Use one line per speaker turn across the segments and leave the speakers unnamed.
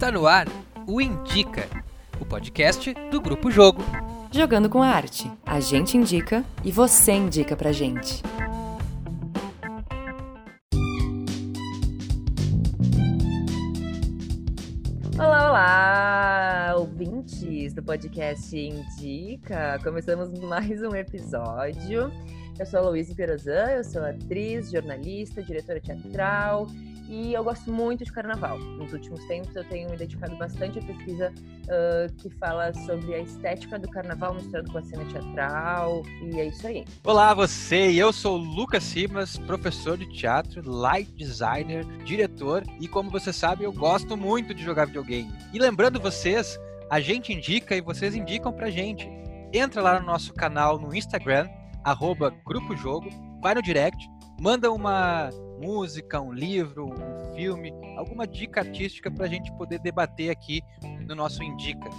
Está no ar o Indica, o podcast do Grupo Jogo.
Jogando com a arte. A gente indica e você indica pra gente. Olá, olá, ouvintes do podcast Indica. Começamos mais um episódio. Eu sou a Luísa Perozan, eu sou atriz, jornalista, diretora teatral e eu gosto muito de carnaval. Nos últimos tempos eu tenho me dedicado bastante à pesquisa uh, que fala sobre a estética do carnaval misturado com a cena teatral e é isso aí.
Olá você, eu sou Lucas Simas, professor de teatro, light designer, diretor e como você sabe eu gosto muito de jogar videogame. E lembrando vocês, a gente indica e vocês indicam pra gente. Entra lá no nosso canal no Instagram, arroba Grupo Jogo, vai no direct, manda uma música, um livro, um filme, alguma dica artística para a gente poder debater aqui no nosso Indica.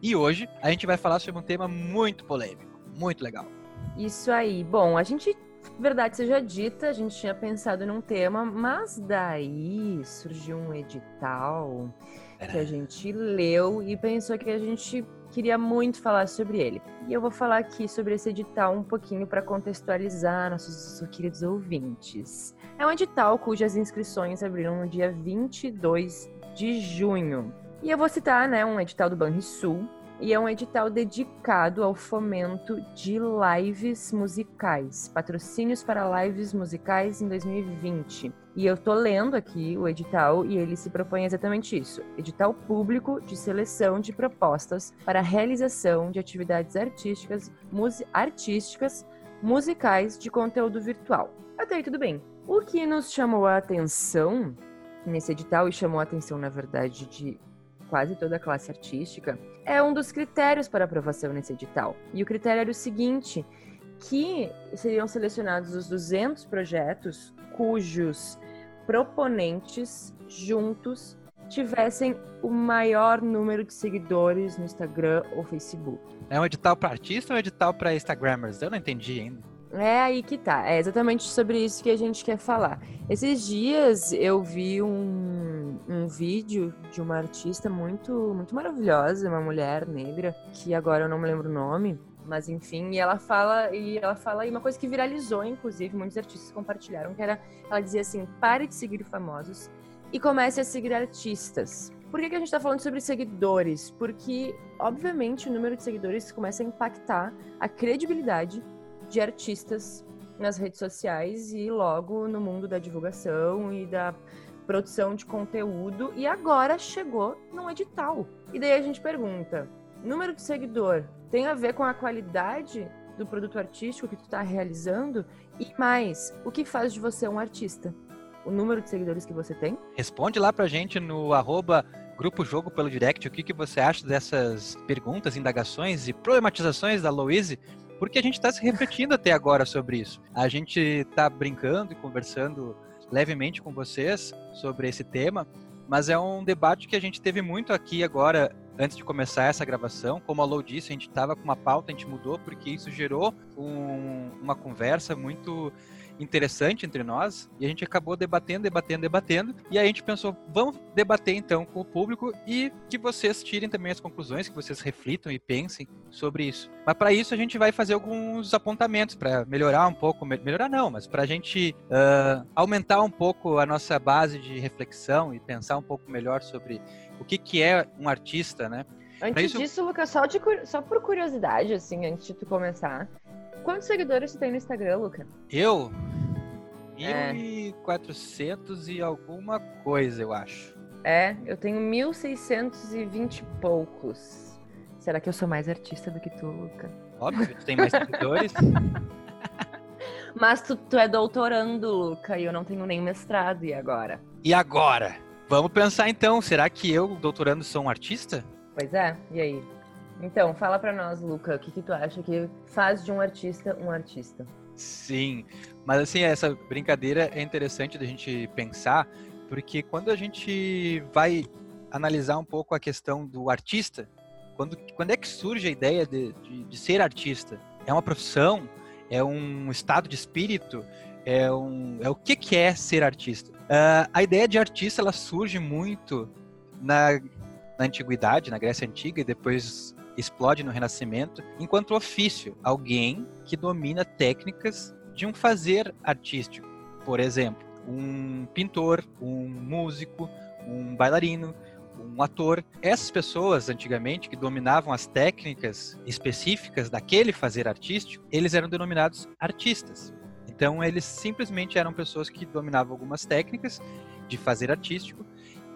E hoje a gente vai falar sobre um tema muito polêmico, muito legal.
Isso aí. Bom, a gente, verdade seja dita, a gente tinha pensado num tema, mas daí surgiu um edital que a gente leu e pensou que a gente queria muito falar sobre ele. E eu vou falar aqui sobre esse edital um pouquinho para contextualizar nossos queridos ouvintes. É um edital cujas inscrições abriram no dia 22 de junho. E eu vou citar, né, um edital do Banrisul, e é um edital dedicado ao fomento de lives musicais, patrocínios para lives musicais em 2020. E eu tô lendo aqui o edital e ele se propõe exatamente isso: edital público de seleção de propostas para realização de atividades artísticas, artísticas, musicais de conteúdo virtual. Até aí tudo bem. O que nos chamou a atenção nesse edital e chamou a atenção, na verdade, de quase toda a classe artística, é um dos critérios para aprovação nesse edital. E o critério era o seguinte, que seriam selecionados os 200 projetos cujos proponentes juntos tivessem o maior número de seguidores no Instagram ou Facebook.
É um edital para artista ou um edital para Instagrammers? Eu não entendi ainda.
É aí que tá. É exatamente sobre isso que a gente quer falar. Esses dias eu vi um, um vídeo de uma artista muito, muito maravilhosa, uma mulher negra, que agora eu não me lembro o nome, mas enfim, e ela fala, e ela fala e uma coisa que viralizou, inclusive, muitos artistas compartilharam, que era, ela dizia assim, pare de seguir famosos e comece a seguir artistas. Por que, que a gente está falando sobre seguidores? Porque, obviamente, o número de seguidores começa a impactar a credibilidade de artistas nas redes sociais e logo no mundo da divulgação e da produção de conteúdo e agora chegou num edital. E daí a gente pergunta: número de seguidor tem a ver com a qualidade do produto artístico que tu está realizando? E mais, o que faz de você um artista? O número de seguidores que você tem?
Responde lá pra gente no arroba Grupo Jogo pelo direct o que, que você acha dessas perguntas, indagações e problematizações da Louise porque a gente está se refletindo até agora sobre isso. A gente está brincando e conversando levemente com vocês sobre esse tema, mas é um debate que a gente teve muito aqui agora, antes de começar essa gravação. Como a Lou disse, a gente estava com uma pauta, a gente mudou, porque isso gerou um, uma conversa muito interessante entre nós e a gente acabou debatendo, debatendo, debatendo. E aí a gente pensou, vamos debater então com o público e que vocês tirem também as conclusões, que vocês reflitam e pensem sobre isso. Mas para isso a gente vai fazer alguns apontamentos para melhorar um pouco, melhorar não, mas para a gente uh, aumentar um pouco a nossa base de reflexão e pensar um pouco melhor sobre o que, que é um artista, né?
Antes isso... disso, Lucas, só, de, só por curiosidade, assim, antes de tu começar, Quantos seguidores você tem no Instagram, Luca?
Eu? É. 1.400 e alguma coisa, eu acho.
É, eu tenho 1.620 e poucos. Será que eu sou mais artista do que tu, Luca?
Óbvio, tu tem mais seguidores.
Mas tu, tu é doutorando, Luca, e eu não tenho nem mestrado, e agora?
E agora? Vamos pensar então, será que eu, doutorando, sou um artista?
Pois é, e aí? Então, fala para nós, Luca, o que, que tu acha que faz de um artista um artista?
Sim, mas assim, essa brincadeira é interessante da gente pensar, porque quando a gente vai analisar um pouco a questão do artista, quando, quando é que surge a ideia de, de, de ser artista? É uma profissão? é um estado de espírito, é, um, é o que, que é ser artista. Uh, a ideia de artista ela surge muito na, na antiguidade, na Grécia Antiga, e depois explode no Renascimento, enquanto ofício, alguém que domina técnicas de um fazer artístico. Por exemplo, um pintor, um músico, um bailarino, um ator. Essas pessoas, antigamente, que dominavam as técnicas específicas daquele fazer artístico, eles eram denominados artistas. Então, eles simplesmente eram pessoas que dominavam algumas técnicas de fazer artístico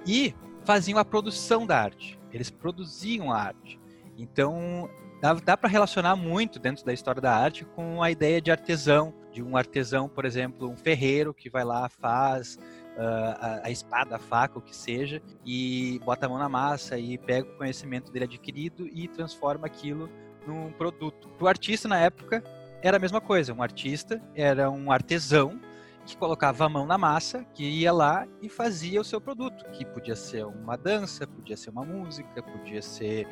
e faziam a produção da arte. Eles produziam a arte. Então, dá, dá para relacionar muito dentro da história da arte com a ideia de artesão, de um artesão, por exemplo, um ferreiro que vai lá, faz uh, a, a, espada, a faca, o que seja, e bota a mão na massa e pega o conhecimento dele adquirido e transforma aquilo num produto. O artista, na época, era a mesma coisa. Um artista era um artesão que colocava a mão na massa, que ia lá e fazia o seu produto, que podia ser uma dança, podia ser uma música, podia ser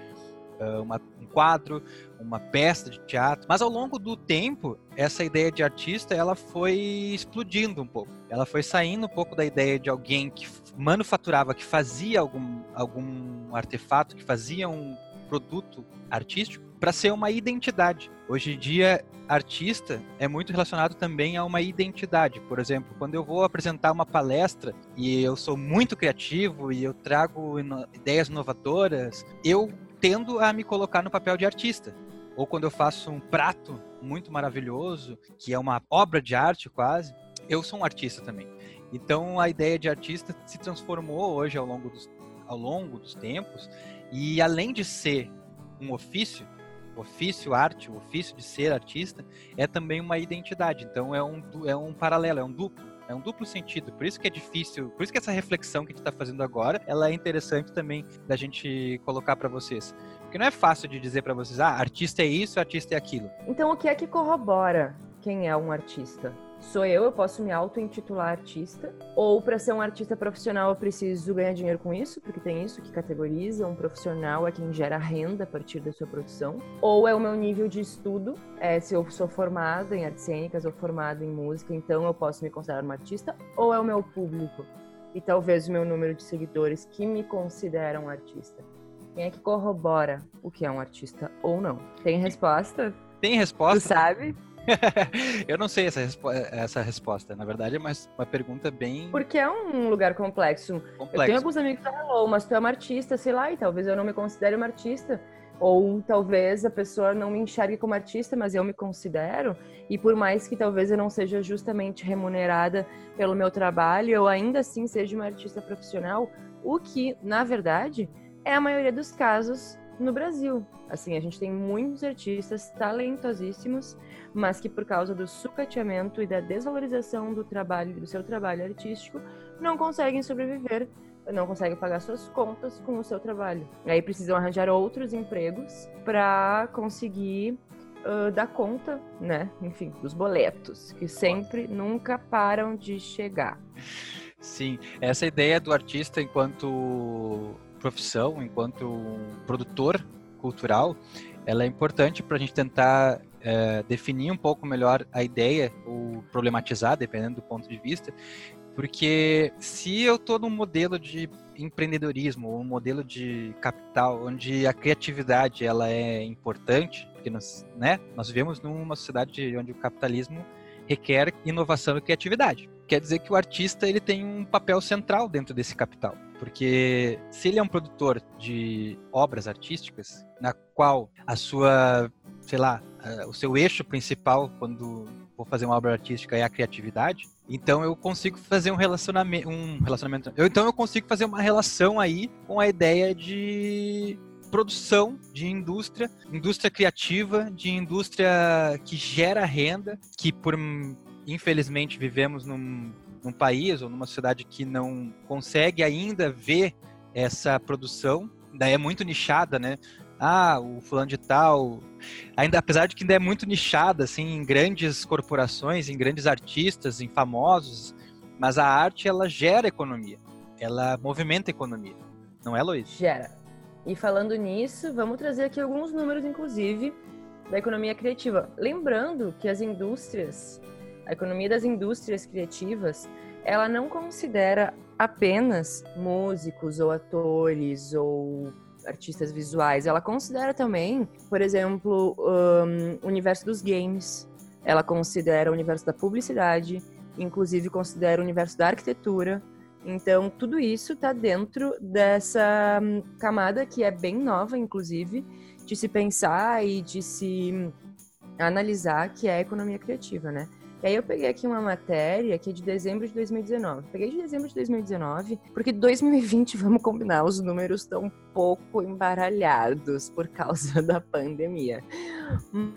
uma, um quadro, uma peça de teatro. Mas ao longo do tempo, essa ideia de artista ela foi explodindo um pouco. Ela foi saindo um pouco da ideia de alguém que manufaturava, que fazia algum, algum artefato, que fazia um produto artístico, para ser uma identidade. Hoje em dia, artista é muito relacionado também a uma identidade. Por exemplo, quando eu vou apresentar uma palestra e eu sou muito criativo e eu trago ideias inovadoras, eu tendo a me colocar no papel de artista. Ou quando eu faço um prato muito maravilhoso, que é uma obra de arte quase, eu sou um artista também. Então a ideia de artista se transformou hoje ao longo dos, ao longo dos tempos, e além de ser um ofício, ofício arte, o ofício de ser artista, é também uma identidade. Então é um, é um paralelo, é um duplo. É um duplo sentido, por isso que é difícil, por isso que essa reflexão que a gente está fazendo agora, ela é interessante também da gente colocar para vocês. Porque não é fácil de dizer para vocês, ah, artista é isso, artista é aquilo.
Então o que é que corrobora quem é um artista? Sou eu, eu posso me auto-intitular artista, ou para ser um artista profissional eu preciso ganhar dinheiro com isso, porque tem isso que categoriza, um profissional é quem gera renda a partir da sua produção, ou é o meu nível de estudo, é, se eu sou formada em artes cênicas ou formada em música, então eu posso me considerar uma artista, ou é o meu público, e talvez o meu número de seguidores que me consideram artista. Quem é que corrobora o que é um artista ou não? Tem resposta?
Tem resposta?
Tu sabe?
eu não sei essa, respo essa resposta. Na verdade, é uma, uma pergunta bem.
Porque é um lugar complexo. complexo. Eu tenho alguns amigos que falam, mas tu é uma artista, sei lá, e talvez eu não me considere uma artista. Ou talvez a pessoa não me enxergue como artista, mas eu me considero. E por mais que talvez eu não seja justamente remunerada pelo meu trabalho, eu ainda assim seja uma artista profissional. O que, na verdade, é a maioria dos casos no Brasil. Assim, a gente tem muitos artistas talentosíssimos, mas que por causa do sucateamento e da desvalorização do trabalho, do seu trabalho artístico, não conseguem sobreviver, não conseguem pagar suas contas com o seu trabalho. E aí precisam arranjar outros empregos para conseguir uh, dar conta, né? Enfim, dos boletos, que sempre nunca param de chegar.
Sim, essa ideia do artista enquanto profissão, enquanto produtor cultural, ela é importante para a gente tentar é, definir um pouco melhor a ideia ou problematizar, dependendo do ponto de vista, porque se eu estou num modelo de empreendedorismo, um modelo de capital, onde a criatividade ela é importante, porque nós, né, nós vivemos numa sociedade onde o capitalismo requer inovação e criatividade. Quer dizer que o artista ele tem um papel central dentro desse capital, porque se ele é um produtor de obras artísticas, na qual a sua, sei lá, o seu eixo principal quando vou fazer uma obra artística é a criatividade, então eu consigo fazer um relacionamento, um relacionamento, eu, então eu consigo fazer uma relação aí com a ideia de produção de indústria, indústria criativa, de indústria que gera renda, que por infelizmente vivemos num, num país ou numa sociedade que não consegue ainda ver essa produção, daí é muito nichada, né? Ah, o fulano de tal, ainda apesar de que ainda é muito nichada assim em grandes corporações, em grandes artistas, em famosos, mas a arte ela gera economia, ela movimenta economia, não é, Luiz?
Gera. E falando nisso, vamos trazer aqui alguns números, inclusive, da economia criativa. Lembrando que as indústrias, a economia das indústrias criativas, ela não considera apenas músicos ou atores ou artistas visuais, ela considera também, por exemplo, um, o universo dos games, ela considera o universo da publicidade, inclusive considera o universo da arquitetura. Então, tudo isso está dentro dessa hum, camada que é bem nova, inclusive, de se pensar e de se analisar, que é a economia criativa, né? E aí eu peguei aqui uma matéria que é de dezembro de 2019. Peguei de dezembro de 2019, porque 2020, vamos combinar, os números estão um pouco embaralhados por causa da pandemia.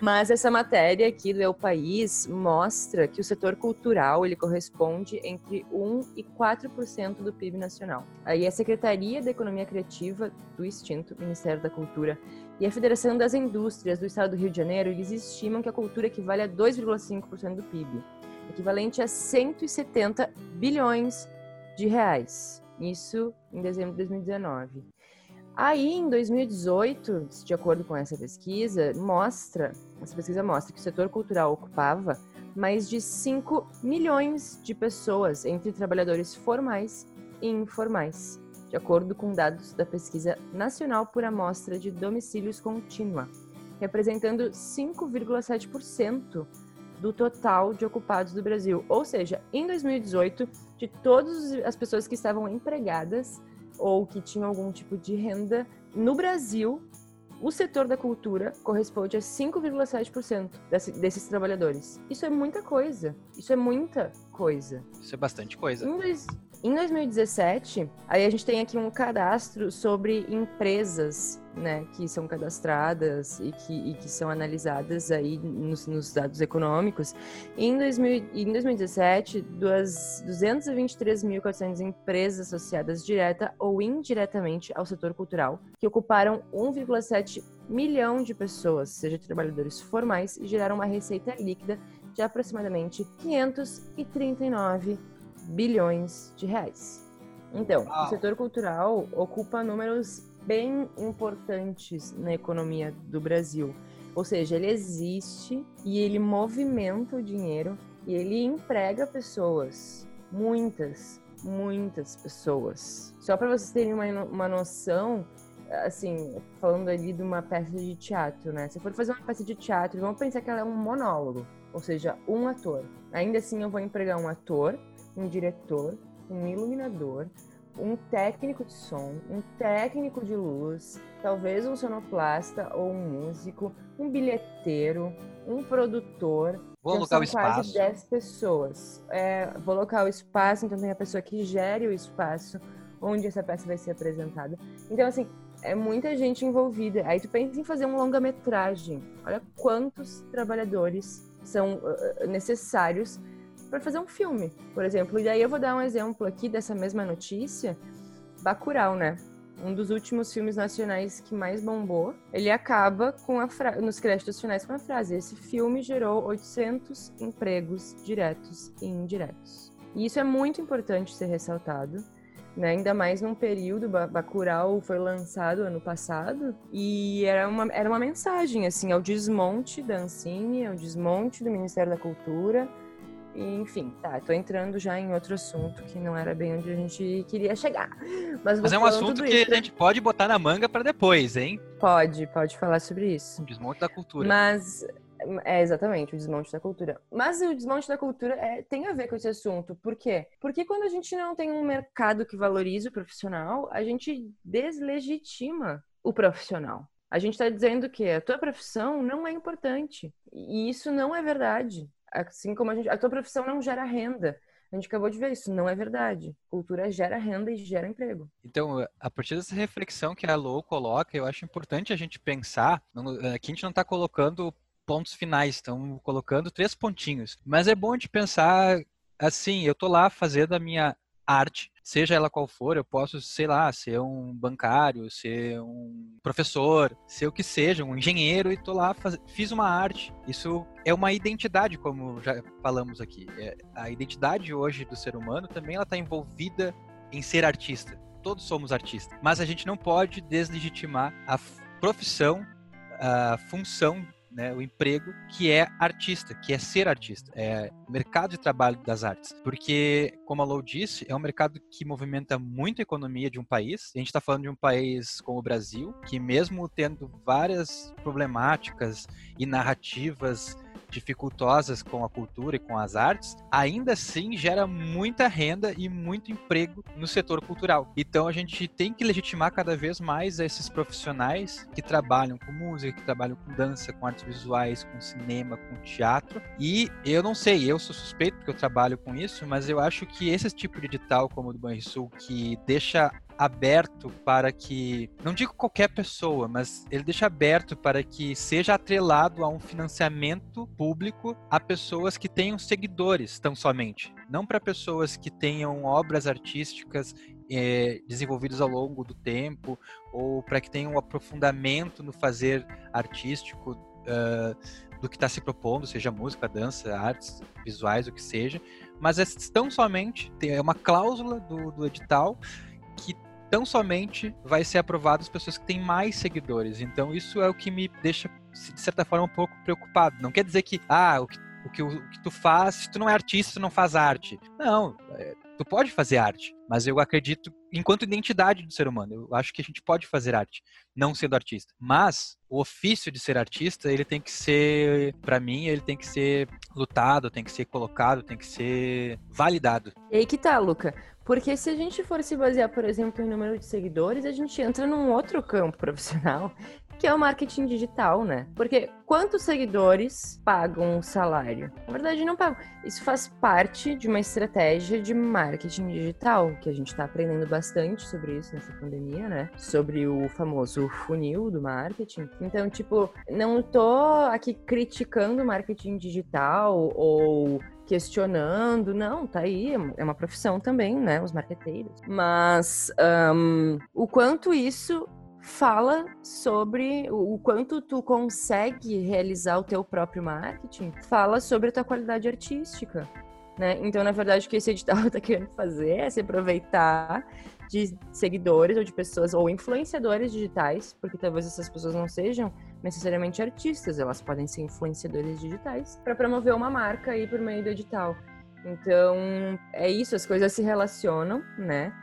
Mas essa matéria aqui do El País mostra que o setor cultural ele corresponde entre 1 e 4% do PIB nacional. Aí a Secretaria da Economia Criativa do extinto Ministério da Cultura e a Federação das Indústrias do Estado do Rio de Janeiro, eles estimam que a cultura equivale a 2,5% do PIB, equivalente a 170 bilhões de reais. Isso em dezembro de 2019. Aí, em 2018, de acordo com essa pesquisa, mostra, essa pesquisa mostra que o setor cultural ocupava mais de 5 milhões de pessoas entre trabalhadores formais e informais de acordo com dados da Pesquisa Nacional por Amostra de Domicílios Contínua, representando 5,7% do total de ocupados do Brasil. Ou seja, em 2018, de todas as pessoas que estavam empregadas ou que tinham algum tipo de renda no Brasil, o setor da cultura corresponde a 5,7% desses trabalhadores. Isso é muita coisa. Isso é muita coisa.
Isso é bastante coisa.
Em, dois, em 2017, aí a gente tem aqui um cadastro sobre empresas, né, que são cadastradas e que, e que são analisadas aí nos, nos dados econômicos. Em, 2000, em 2017, das 223.400 empresas associadas direta ou indiretamente ao setor cultural, que ocuparam 1,7 milhão de pessoas, seja trabalhadores formais, e geraram uma receita líquida de aproximadamente 539 bilhões de reais. Então, Uau. o setor cultural ocupa números bem importantes na economia do Brasil. Ou seja, ele existe e ele movimenta o dinheiro e ele emprega pessoas, muitas, muitas pessoas. Só para vocês terem uma, uma noção, assim, falando ali de uma peça de teatro, né? Se for fazer uma peça de teatro, vamos pensar que ela é um monólogo, ou seja, um ator. Ainda assim, eu vou empregar um ator um diretor, um iluminador, um técnico de som, um técnico de luz, talvez um sonoplasta ou um músico, um bilheteiro, um produtor.
Vou alocar o espaço.
quase 10 pessoas. É, vou alocar o espaço, então tem a pessoa que gere o espaço onde essa peça vai ser apresentada. Então, assim, é muita gente envolvida. Aí tu pensa em fazer um longa-metragem. Olha quantos trabalhadores são uh, necessários para fazer um filme, por exemplo. E daí eu vou dar um exemplo aqui dessa mesma notícia, Bacurau, né? Um dos últimos filmes nacionais que mais bombou, ele acaba com a fra... nos créditos finais com a frase: esse filme gerou 800 empregos diretos e indiretos. E isso é muito importante ser ressaltado, né? Ainda mais num período, Bacurau foi lançado ano passado e era uma, era uma mensagem assim ao desmonte da Ancine, ao desmonte do Ministério da Cultura, e, enfim, tá, tô entrando já em outro assunto que não era bem onde a gente queria chegar. Mas,
Mas é um assunto que isso, a gente pode botar na manga para depois, hein?
Pode, pode falar sobre isso.
O desmonte da cultura.
Mas é exatamente o desmonte da cultura. Mas o desmonte da cultura é, tem a ver com esse assunto. Por quê? Porque quando a gente não tem um mercado que valoriza o profissional, a gente deslegitima o profissional. A gente está dizendo que a tua profissão não é importante. E isso não é verdade. Assim como a, gente, a tua profissão não gera renda. A gente acabou de ver isso, não é verdade. Cultura gera renda e gera emprego.
Então, a partir dessa reflexão que a Lou coloca, eu acho importante a gente pensar. Aqui a gente não está colocando pontos finais, estamos colocando três pontinhos. Mas é bom de pensar assim: eu tô lá fazendo a minha arte, seja ela qual for, eu posso, sei lá, ser um bancário, ser um professor, ser o que seja, um engenheiro e tô lá, faz... fiz uma arte. Isso é uma identidade, como já falamos aqui. É, a identidade hoje do ser humano também ela está envolvida em ser artista. Todos somos artistas, mas a gente não pode deslegitimar a profissão, a função né, o emprego que é artista, que é ser artista, é mercado de trabalho das artes. Porque, como a Lou disse, é um mercado que movimenta muito a economia de um país. A gente está falando de um país como o Brasil, que mesmo tendo várias problemáticas e narrativas dificultosas com a cultura e com as artes, ainda assim gera muita renda e muito emprego no setor cultural. Então a gente tem que legitimar cada vez mais esses profissionais que trabalham com música, que trabalham com dança, com artes visuais, com cinema, com teatro. E eu não sei, eu sou suspeito porque eu trabalho com isso, mas eu acho que esse tipo de edital como o do Banrisul que deixa aberto para que, não digo qualquer pessoa, mas ele deixa aberto para que seja atrelado a um financiamento público a pessoas que tenham seguidores, tão somente. Não para pessoas que tenham obras artísticas é, desenvolvidas ao longo do tempo, ou para que tenham um aprofundamento no fazer artístico uh, do que está se propondo, seja música, dança, artes visuais, o que seja, mas é tão somente, é uma cláusula do, do edital que tão somente vai ser aprovado as pessoas que têm mais seguidores. Então isso é o que me deixa, de certa forma, um pouco preocupado. Não quer dizer que, ah, o que, o que, o que tu faz, se tu não é artista, tu não faz arte. Não, é, tu pode fazer arte, mas eu acredito enquanto identidade do ser humano. Eu acho que a gente pode fazer arte, não sendo artista. Mas o ofício de ser artista, ele tem que ser, para mim, ele tem que ser lutado, tem que ser colocado, tem que ser validado.
E aí que tá, Luca. Porque se a gente for se basear, por exemplo, em número de seguidores, a gente entra num outro campo profissional, que é o marketing digital, né? Porque quantos seguidores pagam um salário? Na verdade, não pagam. Isso faz parte de uma estratégia de marketing digital, que a gente está aprendendo bastante sobre isso nessa pandemia, né? Sobre o famoso funil do marketing. Então, tipo, não tô aqui criticando o marketing digital ou questionando, não, tá aí, é uma profissão também, né, os marqueteiros. Mas um, o quanto isso fala sobre o quanto tu consegue realizar o teu próprio marketing, fala sobre a tua qualidade artística. Né? Então, na verdade, o que esse edital está querendo fazer é se aproveitar de seguidores ou de pessoas ou influenciadores digitais, porque talvez essas pessoas não sejam necessariamente artistas, elas podem ser influenciadores digitais, para promover uma marca aí por meio do edital. Então, é isso, as coisas se relacionam, né?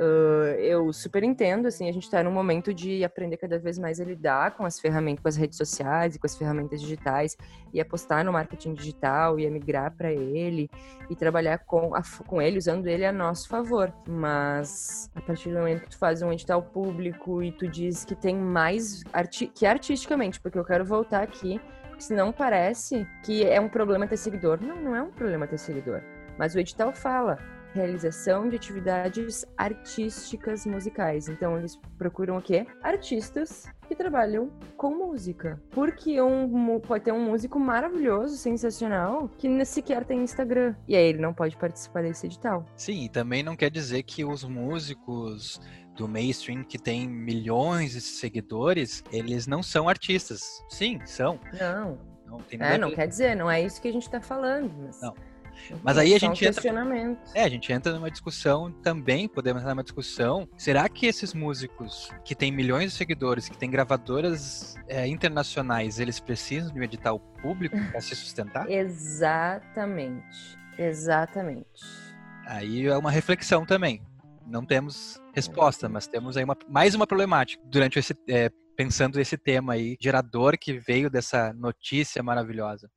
Uh, eu super entendo, assim, a gente está num momento de aprender cada vez mais a lidar com as ferramentas, com as redes sociais e com as ferramentas digitais e apostar no marketing digital e migrar para ele e trabalhar com, a, com ele, usando ele a nosso favor. Mas a partir do momento que tu faz um edital público e tu diz que tem mais arti que artisticamente, porque eu quero voltar aqui, senão parece que é um problema ter seguidor. Não, não é um problema ter seguidor. Mas o edital fala, realização de atividades artísticas musicais. Então eles procuram o quê? Artistas que trabalham com música. Porque um, pode ter um músico maravilhoso, sensacional, que sequer tem Instagram. E aí ele não pode participar desse edital.
Sim, e também não quer dizer que os músicos do mainstream que tem milhões de seguidores, eles não são artistas. Sim, são.
Não. Não, tem é, não quer dizer, não é isso que a gente tá falando. Mas...
Não. Mas aí a gente entra. É, a gente entra numa discussão também, podemos entrar numa discussão. Será que esses músicos que têm milhões de seguidores, que têm gravadoras é, internacionais, eles precisam de um edital público para se sustentar?
Exatamente. Exatamente.
Aí é uma reflexão também. Não temos resposta, mas temos aí uma, mais uma problemática durante esse. É, pensando esse tema aí, gerador que veio dessa notícia maravilhosa.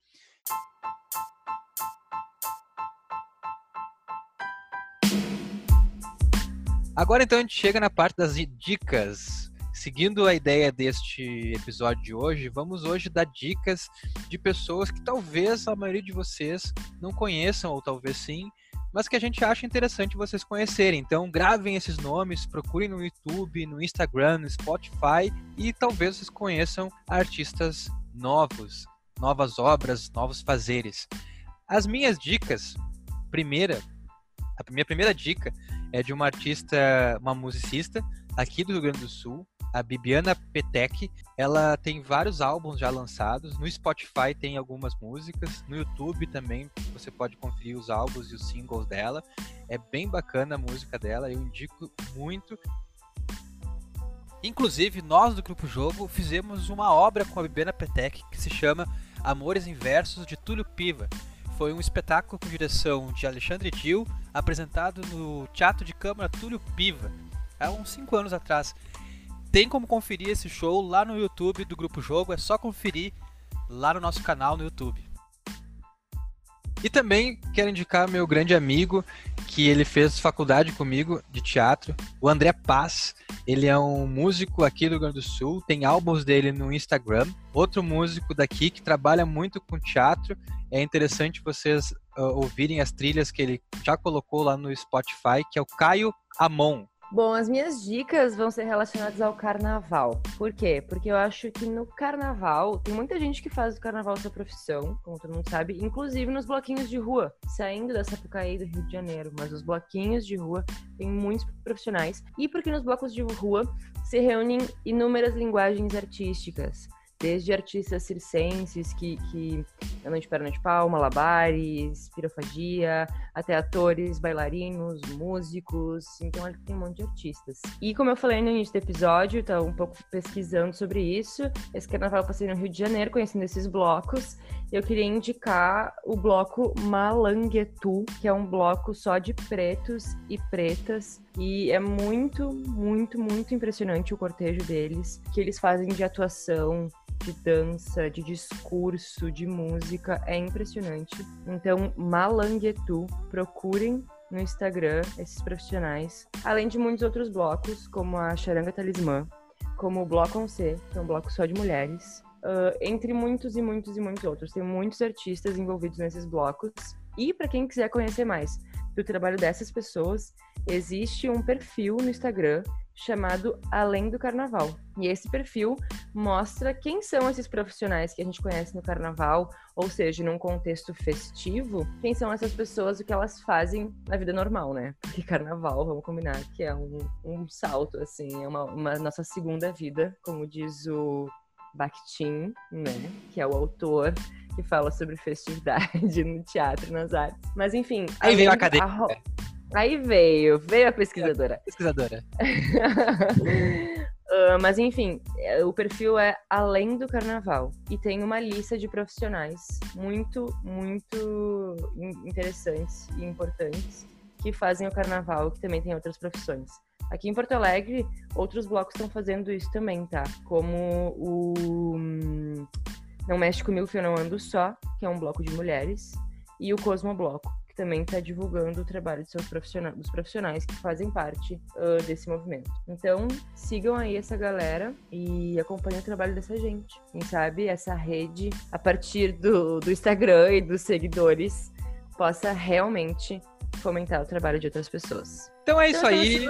Agora então a gente chega na parte das dicas. Seguindo a ideia deste episódio de hoje, vamos hoje dar dicas de pessoas que talvez a maioria de vocês não conheçam, ou talvez sim, mas que a gente acha interessante vocês conhecerem. Então, gravem esses nomes, procurem no YouTube, no Instagram, no Spotify e talvez vocês conheçam artistas novos, novas obras, novos fazeres. As minhas dicas, primeira, a minha primeira dica é de uma artista, uma musicista aqui do Rio Grande do Sul, a Bibiana Petec. Ela tem vários álbuns já lançados. No Spotify tem algumas músicas. No YouTube também você pode conferir os álbuns e os singles dela. É bem bacana a música dela, eu indico muito. Inclusive, nós do Grupo Jogo fizemos uma obra com a Bibiana Petec que se chama Amores Inversos de Túlio Piva. Foi um espetáculo com direção de Alexandre Dil, apresentado no Teatro de Câmara Túlio Piva, há uns 5 anos atrás. Tem como conferir esse show lá no YouTube do Grupo Jogo, é só conferir lá no nosso canal no YouTube. E também quero indicar meu grande amigo, que ele fez faculdade comigo de teatro, o André Paz. Ele é um músico aqui do Rio Grande do Sul, tem álbuns dele no Instagram. Outro músico daqui que trabalha muito com teatro. É interessante vocês uh, ouvirem as trilhas que ele já colocou lá no Spotify, que é o Caio Amon.
Bom, as minhas dicas vão ser relacionadas ao carnaval. Por quê? Porque eu acho que no carnaval, tem muita gente que faz do carnaval sua profissão, como todo mundo sabe, inclusive nos bloquinhos de rua, saindo da Sapucaí do Rio de Janeiro. Mas os bloquinhos de rua tem muitos profissionais. E porque nos blocos de rua se reúnem inúmeras linguagens artísticas desde artistas circenses que, que andam de perna de pau, malabares, pirofagia, até atores, bailarinos, músicos, então ele tem um monte de artistas. E como eu falei no início do episódio, tá um pouco pesquisando sobre isso, esse carnaval eu passei no Rio de Janeiro, conhecendo esses blocos, eu queria indicar o bloco Malanguetu, que é um bloco só de pretos e pretas, e é muito, muito, muito impressionante o cortejo deles, que eles fazem de atuação, de dança, de discurso, de música, é impressionante. Então, Malanguetu, procurem no Instagram esses profissionais, além de muitos outros blocos, como a Charanga Talismã, como o Bloco C, que é um bloco só de mulheres, uh, entre muitos e muitos e muitos outros. Tem muitos artistas envolvidos nesses blocos. E para quem quiser conhecer mais do trabalho dessas pessoas, existe um perfil no Instagram chamado Além do Carnaval. E esse perfil mostra quem são esses profissionais que a gente conhece no carnaval, ou seja, num contexto festivo, quem são essas pessoas, o que elas fazem na vida normal, né? Porque carnaval, vamos combinar, que é um, um salto, assim, é uma, uma nossa segunda vida, como diz o Bakhtin, né? Que é o autor que fala sobre festividade no teatro, nas artes. Mas enfim.
Aí veio a academia.
Aí veio, veio a pesquisadora.
A pesquisadora.
uh, mas enfim, é, o perfil é além do carnaval e tem uma lista de profissionais muito, muito interessantes e importantes que fazem o carnaval, que também tem outras profissões. Aqui em Porto Alegre, outros blocos estão fazendo isso também, tá? Como o hum, Não Mexe Comigo que eu não ando só, que é um bloco de mulheres, e o Cosmo Bloco, que também está divulgando o trabalho de seus profissionais, dos profissionais que fazem parte uh, desse movimento. Então, sigam aí essa galera e acompanhem o trabalho dessa gente. Quem sabe essa rede, a partir do, do Instagram e dos seguidores, possa realmente fomentar o trabalho de outras pessoas.
Então é isso aí.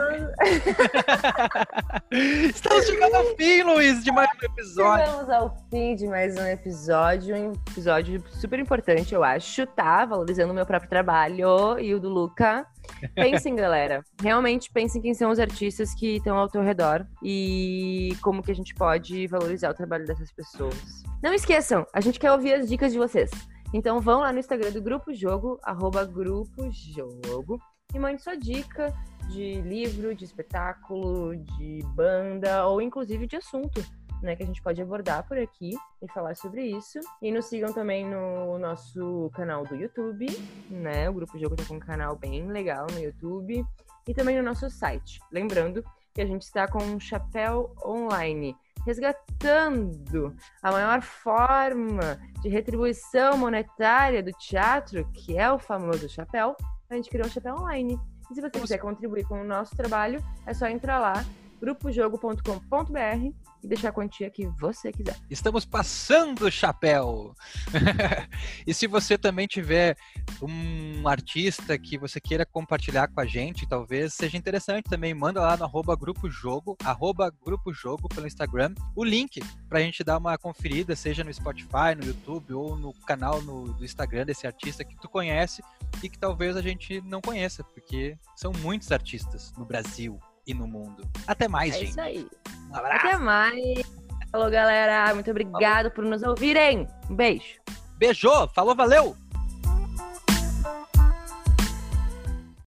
Estamos chegando ao fim, Luiz, de mais um episódio.
Chegamos ao fim de mais um episódio, um episódio super importante, eu acho, tá? Valorizando o meu próprio trabalho e o do Luca. Pensem, galera. Realmente pensem quem são os artistas que estão ao teu redor e como que a gente pode valorizar o trabalho dessas pessoas. Não esqueçam, a gente quer ouvir as dicas de vocês. Então vão lá no Instagram do Grupo Jogo, arroba Grupo Jogo, e mande sua dica de livro, de espetáculo, de banda ou inclusive de assunto. Né, que a gente pode abordar por aqui e falar sobre isso. E nos sigam também no nosso canal do YouTube, né? O Grupo Jogo tá com um canal bem legal no YouTube. E também no nosso site. Lembrando que a gente está com um chapéu online resgatando a maior forma de retribuição monetária do teatro, que é o famoso chapéu, a gente criou um chapéu online. E se você quiser contribuir com o nosso trabalho, é só entrar lá grupojogo.com.br e deixar a quantia que você quiser.
Estamos passando o chapéu! e se você também tiver um artista que você queira compartilhar com a gente, talvez seja interessante também, manda lá no arroba Grupo Jogo, arroba pelo Instagram, o link para a gente dar uma conferida, seja no Spotify, no YouTube ou no canal no, do Instagram desse artista que tu conhece e que talvez a gente não conheça, porque são muitos artistas no Brasil e no mundo. Até mais,
é
gente.
Isso aí.
Um abraço.
Até mais. Falou, galera. Muito obrigado por nos ouvirem. Um beijo.
Beijou. Falou, valeu.